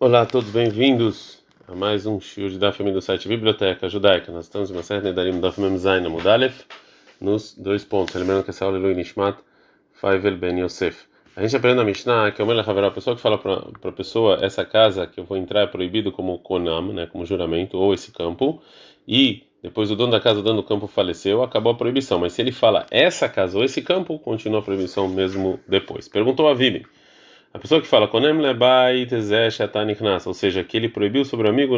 Olá a todos, bem-vindos a mais um show de Daf do site Biblioteca Judaica. Nós estamos em uma série de Darim Daf Mem Zayin Amudalef, nos dois pontos. Lembrando que essa aula é Lui Nishmat Faivel Ben Yosef. A gente aprende na Mishnah que o Haverá, a pessoa que fala para a pessoa essa casa que eu vou entrar é proibido como Konam, né, como juramento, ou esse campo, e depois o dono da casa, o dono do campo faleceu, acabou a proibição. Mas se ele fala essa casa ou esse campo, continua a proibição mesmo depois. Perguntou a Vivi. A pessoa que fala lebai ou seja, que ele proibiu sobre o amigo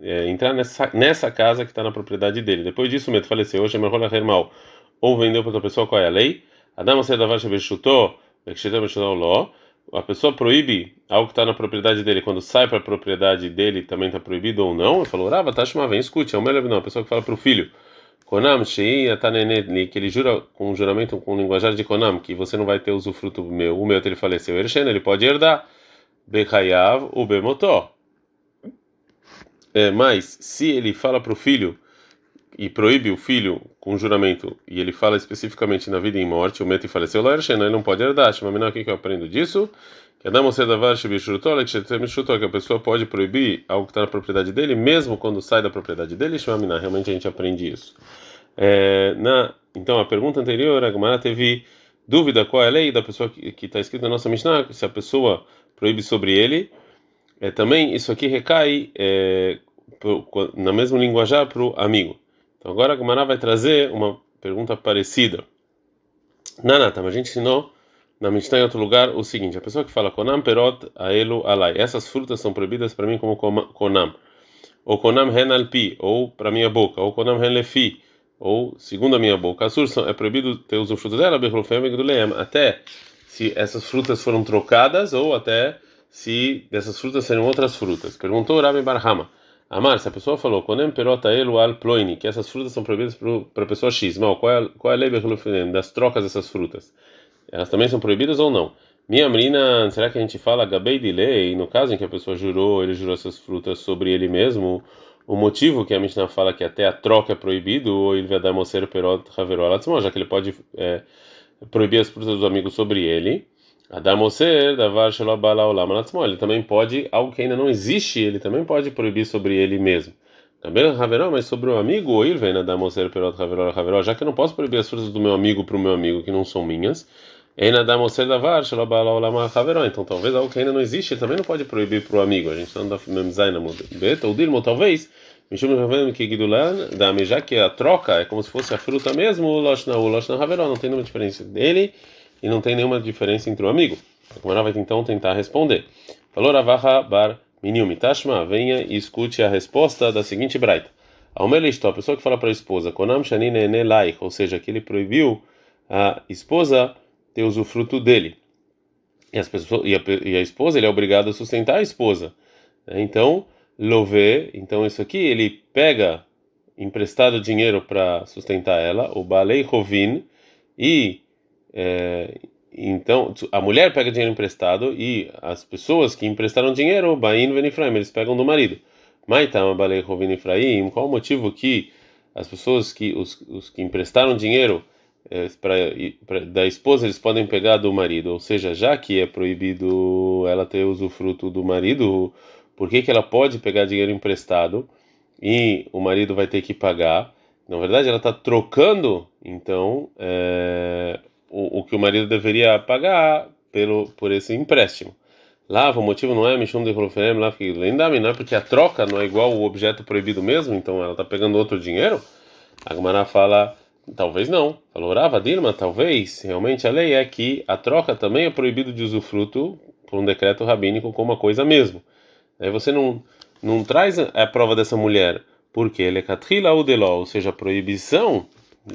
é, entrar nessa, nessa casa que está na propriedade dele. Depois disso, o medo faleceu. Hoje é hermal ou vendeu para outra pessoa. Qual é a lei? Adam Sedavar Shebeshuto, Ló. A pessoa proíbe algo que está na propriedade dele. Quando sai para a propriedade dele, também está proibido ou não? Ele falou, Rava, Tashma, vem, escute. É o melhor não. A pessoa que fala para o filho. Konam Shein que ele jura com um juramento com linguajar de Konam que você não vai ter usufruto meu, o meu ele faleceu, Ershen, ele pode herdar. Bechayav o. É, mas se ele fala para o filho e proíbe o filho com juramento e ele fala especificamente na vida e morte, o meto e faleceu, lá ele não pode herdar. Mas o que eu aprendo disso? que a pessoa pode proibir algo que está na propriedade dele, mesmo quando sai da propriedade dele, realmente a gente aprende isso. É, na, então, a pergunta anterior, a Gemara teve dúvida qual é a lei da pessoa que está escrito na nossa Mishnah, se a pessoa proíbe sobre ele, é, também isso aqui recai é, pro, na mesma linguajar para o amigo. Então, agora a Gemara vai trazer uma pergunta parecida. Nanata, mas a gente ensinou na Mishnah em outro lugar o seguinte: a pessoa que fala Konam perot aelu alai, essas frutas são proibidas para mim como Konam, ou Konam hen alpi, ou para minha boca, ou Konam hen lefi, ou segundo a minha boca. Assur é proibido ter usufruto dela, até se essas frutas foram trocadas, ou até se dessas frutas serão outras frutas. Perguntou Rabi Barhama. Amar, se a pessoa falou, ploini, que essas frutas são proibidas para a pessoa X, mal, qual é, qual é a lei das trocas dessas frutas? elas também são proibidas ou não? Minha menina, será que a gente fala gabei de lei, no caso em que a pessoa jurou, ele jurou essas frutas sobre ele mesmo, o motivo que a Mishnah fala que até a troca é proibido, ou ele vai dar mocer perot haverol já que ele pode é, proibir as frutas dos amigos sobre ele, Ele também pode, algo que ainda não existe, ele também pode proibir sobre ele mesmo. Também haverol, mas sobre o amigo, ou ele vem Adamoser perot haverol haverol, já que eu não posso proibir as frutas do meu amigo para o meu amigo que não são minhas, então talvez algo que ainda não existe também não pode proibir para o amigo. A gente não dá memzai na beta ou dirmo talvez. Já que a troca é como se fosse a fruta mesmo, o loshna o loshna haveró não tem nenhuma diferença dele e não tem nenhuma diferença entre o amigo. A Kumara vai então tentar responder. Falou Ravaha bar Minium Tashma, venha e escute a resposta da seguinte braita. Almelistó, a pessoa que fala para a esposa, Konam Shanine Nelaich, ou seja, que ele proibiu a esposa ter usufruto dele. E, as pessoas, e, a, e a esposa, ele é obrigado a sustentar a esposa. Né? Então, love, então isso aqui, ele pega emprestado dinheiro para sustentar ela, o balei rovin, e é, então a mulher pega dinheiro emprestado e as pessoas que emprestaram dinheiro, bain venifraim, eles pegam do marido. Maitama balei rovin ifraim, qual o motivo que as pessoas que os, os que emprestaram dinheiro é, pra, da esposa eles podem pegar do marido, ou seja, já que é proibido ela ter usufruto do marido, por que, que ela pode pegar dinheiro emprestado e o marido vai ter que pagar? Na verdade, ela está trocando, então, é, o, o, que o marido deveria pagar pelo por esse empréstimo. Lá, o motivo não é Mishum de Rolofem, lá não é porque a troca não é igual o objeto proibido mesmo, então ela está pegando outro dinheiro. A Gemara fala Talvez não. Falou Rava Dilma, talvez. Realmente a lei é que a troca também é proibido de usufruto por um decreto rabínico como uma coisa mesmo. Aí você não não traz a prova dessa mulher porque ele é catrila ou ou seja, a proibição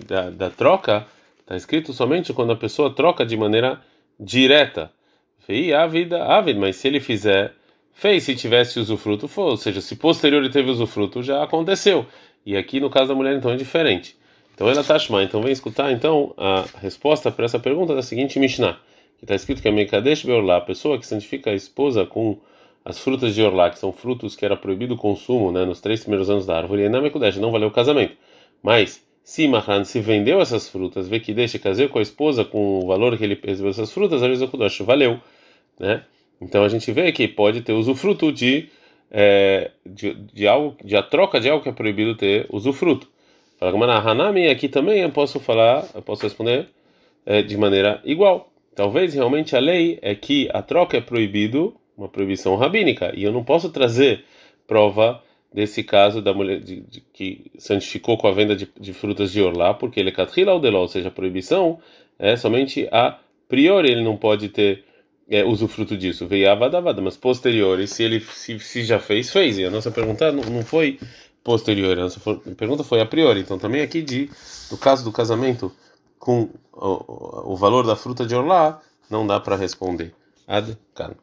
da, da troca está escrito somente quando a pessoa troca de maneira direta. Fei a vida, a vida, mas se ele fizer, fez se tivesse usufruto, for, ou seja, se posterior ele teve usufruto, já aconteceu. E aqui no caso da mulher então é diferente. Então ela tá Tashma. Então vem escutar então a resposta para essa pergunta da seguinte Mishnah, que está escrito que a Mekadesh Beorlá, a pessoa que santifica a esposa com as frutas de Orlá, que são frutos que era proibido o consumo né, nos três primeiros anos da árvore, e na Mekadesh não valeu o casamento. Mas se Mahran se vendeu essas frutas, vê que deixa casou com a esposa com o valor que ele recebeu essas frutas, a Kudosh valeu, né? Então a gente vê que pode ter usufruto de, é, de, de algo, de a troca de algo que é proibido ter usufruto. Fala como na Hanami, aqui também eu posso falar, eu posso responder é, de maneira igual. Talvez realmente a lei é que a troca é proibido, uma proibição rabínica, e eu não posso trazer prova desse caso da mulher de, de, que santificou com a venda de, de frutas de orlá, porque ele é katrila ou ou seja, a proibição é somente a priori ele não pode ter é, usufruto disso, veio avadavada, mas posteriori, se ele se, se, já fez, fez. E a nossa pergunta não, não foi posterior, a nossa pergunta foi a priori. Então também aqui de no caso do casamento com o, o valor da fruta de orlá, não dá para responder. Ad -kan.